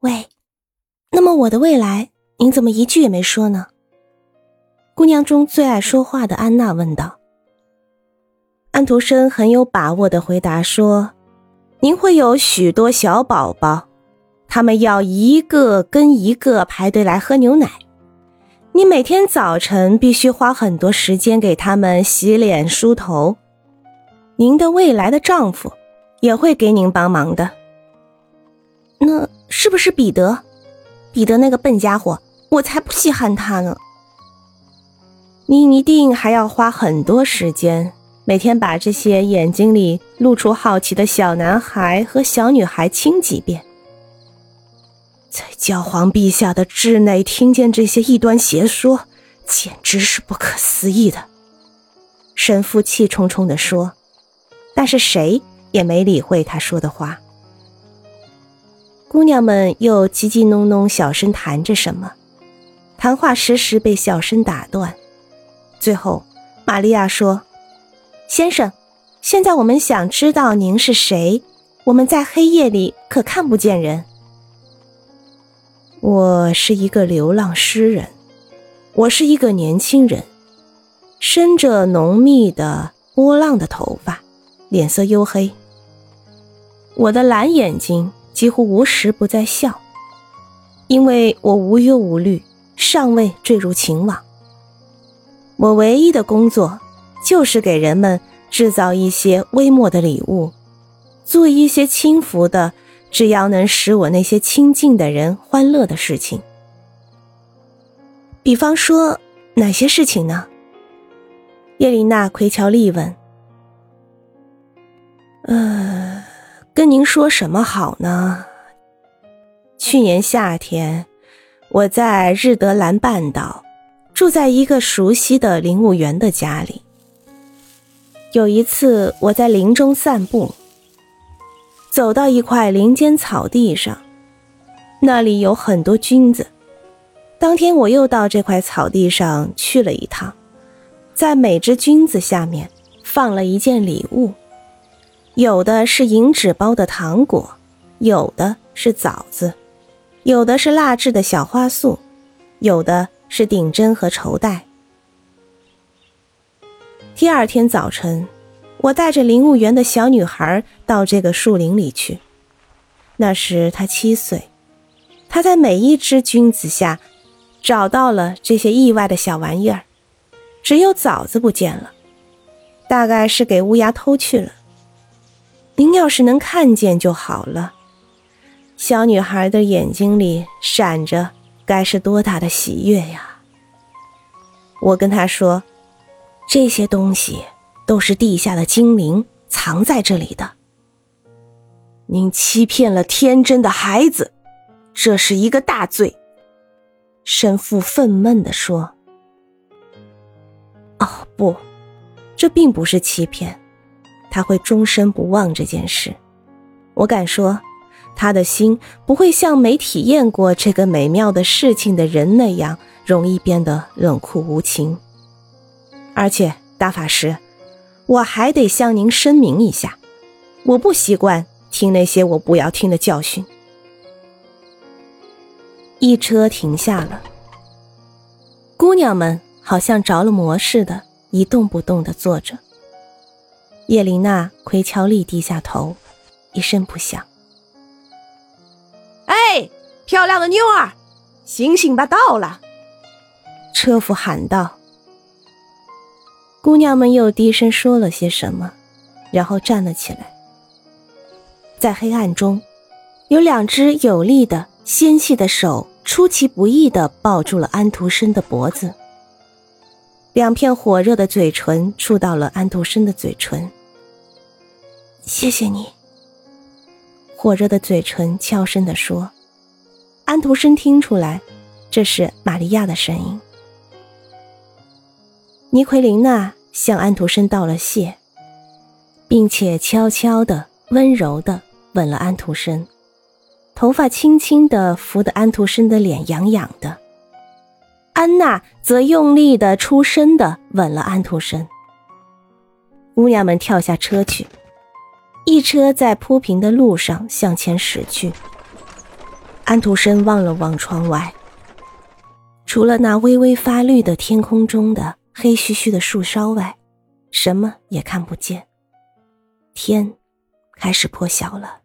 喂，那么我的未来，您怎么一句也没说呢？姑娘中最爱说话的安娜问道。安徒生很有把握的回答说：“您会有许多小宝宝，他们要一个跟一个排队来喝牛奶。你每天早晨必须花很多时间给他们洗脸梳头。您的未来的丈夫也会给您帮忙的。是不是彼得？彼得那个笨家伙，我才不稀罕他呢。你一定还要花很多时间。”每天把这些眼睛里露出好奇的小男孩和小女孩亲几遍，在教皇陛下的治内听见这些异端邪说，简直是不可思议的。神父气冲冲地说，但是谁也没理会他说的话。姑娘们又叽叽哝哝小声谈着什么，谈话时时被小声打断。最后，玛利亚说。先生，现在我们想知道您是谁。我们在黑夜里可看不见人。我是一个流浪诗人，我是一个年轻人，生着浓密的波浪的头发，脸色黝黑。我的蓝眼睛几乎无时不在笑，因为我无忧无虑，尚未坠入情网。我唯一的工作。就是给人们制造一些微末的礼物，做一些轻浮的，只要能使我那些亲近的人欢乐的事情。比方说哪些事情呢？叶琳娜·奎乔利问。呃，跟您说什么好呢？去年夏天，我在日德兰半岛，住在一个熟悉的林务员的家里。有一次，我在林中散步，走到一块林间草地上，那里有很多菌子。当天，我又到这块草地上去了一趟，在每只菌子下面放了一件礼物，有的是银纸包的糖果，有的是枣子，有的是蜡制的小花束，有的是顶针和绸带。第二天早晨，我带着林务员的小女孩到这个树林里去。那时她七岁，她在每一只菌子下找到了这些意外的小玩意儿，只有枣子不见了，大概是给乌鸦偷去了。您要是能看见就好了。小女孩的眼睛里闪着该是多大的喜悦呀！我跟她说。这些东西都是地下的精灵藏在这里的。您欺骗了天真的孩子，这是一个大罪。”神父愤懑地说。“哦，不，这并不是欺骗，他会终身不忘这件事。我敢说，他的心不会像没体验过这个美妙的事情的人那样容易变得冷酷无情。”而且，大法师，我还得向您声明一下，我不习惯听那些我不要听的教训。一车停下了，姑娘们好像着了魔似的，一动不动的坐着。叶琳娜·奎乔利低下头，一声不响。哎，漂亮的妞儿，醒醒吧，到了！车夫喊道。姑娘们又低声说了些什么，然后站了起来。在黑暗中，有两只有力的、纤细的手出其不意地抱住了安徒生的脖子。两片火热的嘴唇触到了安徒生的嘴唇。谢谢你，火热的嘴唇悄声地说。安徒生听出来，这是玛利亚的声音。尼奎琳娜向安徒生道了谢，并且悄悄的、温柔的吻了安徒生，头发轻轻的拂得安徒生的脸痒痒的。安娜则用力的出声的吻了安徒生。姑娘们跳下车去，一车在铺平的路上向前驶去。安徒生望了望窗外，除了那微微发绿的天空中的黑黢黢的树梢外，什么也看不见。天开始破晓了。